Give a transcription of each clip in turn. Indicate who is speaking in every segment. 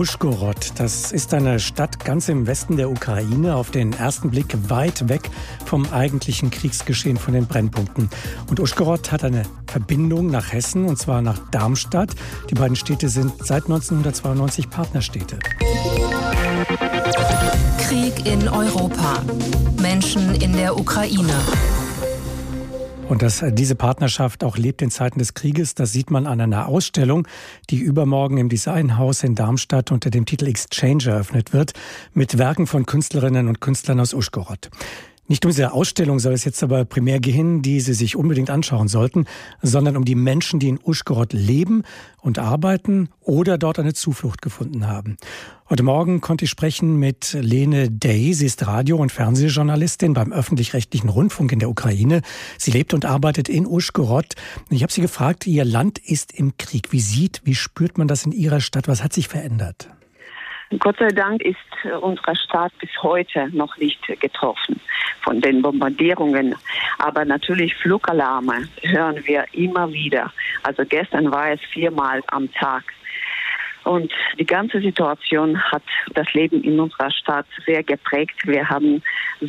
Speaker 1: Uschgorod. Das ist eine Stadt ganz im Westen der Ukraine, auf den ersten Blick weit weg vom eigentlichen Kriegsgeschehen von den Brennpunkten. Und Uschgorod hat eine Verbindung nach Hessen, und zwar nach Darmstadt. Die beiden Städte sind seit 1992 Partnerstädte.
Speaker 2: Krieg in Europa. Menschen in der Ukraine.
Speaker 1: Und dass diese Partnerschaft auch lebt in Zeiten des Krieges, das sieht man an einer Ausstellung, die übermorgen im Designhaus in Darmstadt unter dem Titel Exchange eröffnet wird, mit Werken von Künstlerinnen und Künstlern aus Uschgorod. Nicht um diese Ausstellung soll es jetzt aber primär gehen, die Sie sich unbedingt anschauen sollten, sondern um die Menschen, die in Uschgorod leben und arbeiten oder dort eine Zuflucht gefunden haben. Heute Morgen konnte ich sprechen mit Lene Day. Sie ist Radio- und Fernsehjournalistin beim öffentlich-rechtlichen Rundfunk in der Ukraine. Sie lebt und arbeitet in Uschgorod. Ich habe sie gefragt, ihr Land ist im Krieg. Wie sieht, wie spürt man das in ihrer Stadt? Was hat sich verändert?
Speaker 3: Gott sei Dank ist unsere Stadt bis heute noch nicht getroffen von den Bombardierungen. Aber natürlich Flugalarme hören wir immer wieder. Also gestern war es viermal am Tag. Und die ganze Situation hat das Leben in unserer Stadt sehr geprägt. Wir haben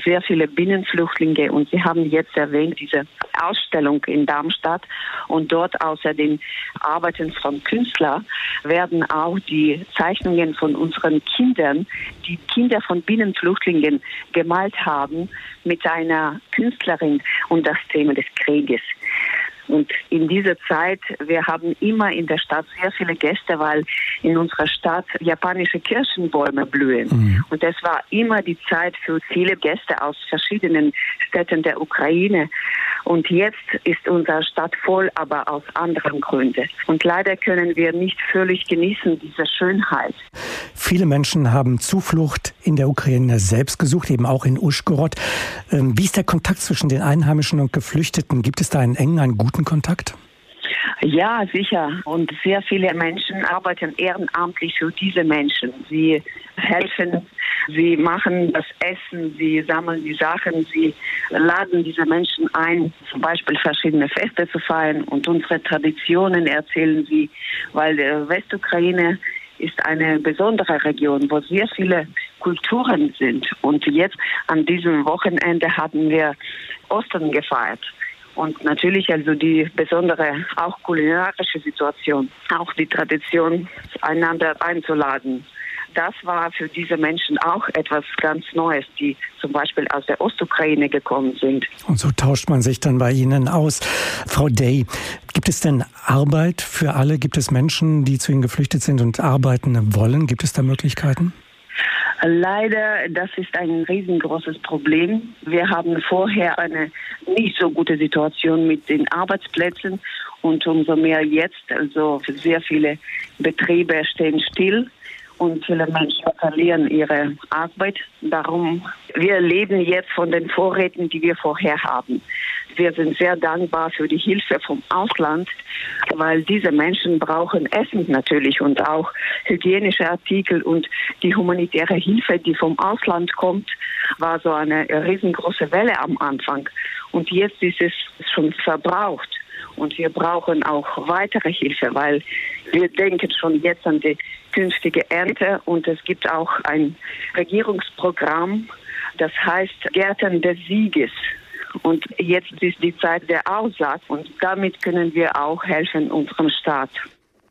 Speaker 3: sehr viele Binnenflüchtlinge und Sie haben jetzt erwähnt diese Ausstellung in Darmstadt und dort außer den Arbeiten von Künstlern werden auch die Zeichnungen von unseren Kindern, die Kinder von Binnenflüchtlingen gemalt haben, mit einer Künstlerin und das Thema des Krieges. Und in dieser Zeit, wir haben immer in der Stadt sehr viele Gäste, weil in unserer Stadt japanische Kirschenbäume blühen. Mhm. Und das war immer die Zeit für viele Gäste aus verschiedenen Städten der Ukraine. Und jetzt ist unsere Stadt voll, aber aus anderen Gründen. Und leider können wir nicht völlig genießen diese Schönheit.
Speaker 1: Viele Menschen haben Zuflucht in der Ukraine selbst gesucht, eben auch in Uschgorod. Ähm, wie ist der Kontakt zwischen den Einheimischen und Geflüchteten? Gibt es da einen engen, einen guten Kontakt?
Speaker 3: Ja, sicher. Und sehr viele Menschen arbeiten ehrenamtlich für diese Menschen. Sie helfen, sie machen das Essen, sie sammeln die Sachen, sie laden diese Menschen ein, zum Beispiel verschiedene Feste zu feiern und unsere Traditionen erzählen sie, weil der Westukraine ist eine besondere Region, wo sehr viele Kulturen sind. Und jetzt an diesem Wochenende hatten wir Ostern gefeiert. Und natürlich also die besondere, auch kulinarische Situation, auch die Tradition, einander einzuladen. Das war für diese Menschen auch etwas ganz Neues, die zum Beispiel aus der Ostukraine gekommen sind.
Speaker 1: Und so tauscht man sich dann bei Ihnen aus. Frau Day, gibt es denn Arbeit für alle? Gibt es Menschen, die zu Ihnen geflüchtet sind und arbeiten wollen? Gibt es da Möglichkeiten?
Speaker 3: Leider, das ist ein riesengroßes Problem. Wir haben vorher eine nicht so gute Situation mit den Arbeitsplätzen und umso mehr jetzt. Also sehr viele Betriebe stehen still und viele Menschen verlieren ihre Arbeit. Darum, wir leben jetzt von den Vorräten, die wir vorher haben. Wir sind sehr dankbar für die Hilfe vom Ausland, weil diese Menschen brauchen Essen natürlich und auch hygienische Artikel und die humanitäre Hilfe, die vom Ausland kommt, war so eine riesengroße Welle am Anfang. Und jetzt ist es schon verbraucht. Und wir brauchen auch weitere Hilfe, weil wir denken schon jetzt an die künftige Ernte und es gibt auch ein Regierungsprogramm, das heißt Gärten des Sieges. Und jetzt ist die Zeit der Aussaat und damit können wir auch helfen unserem Staat.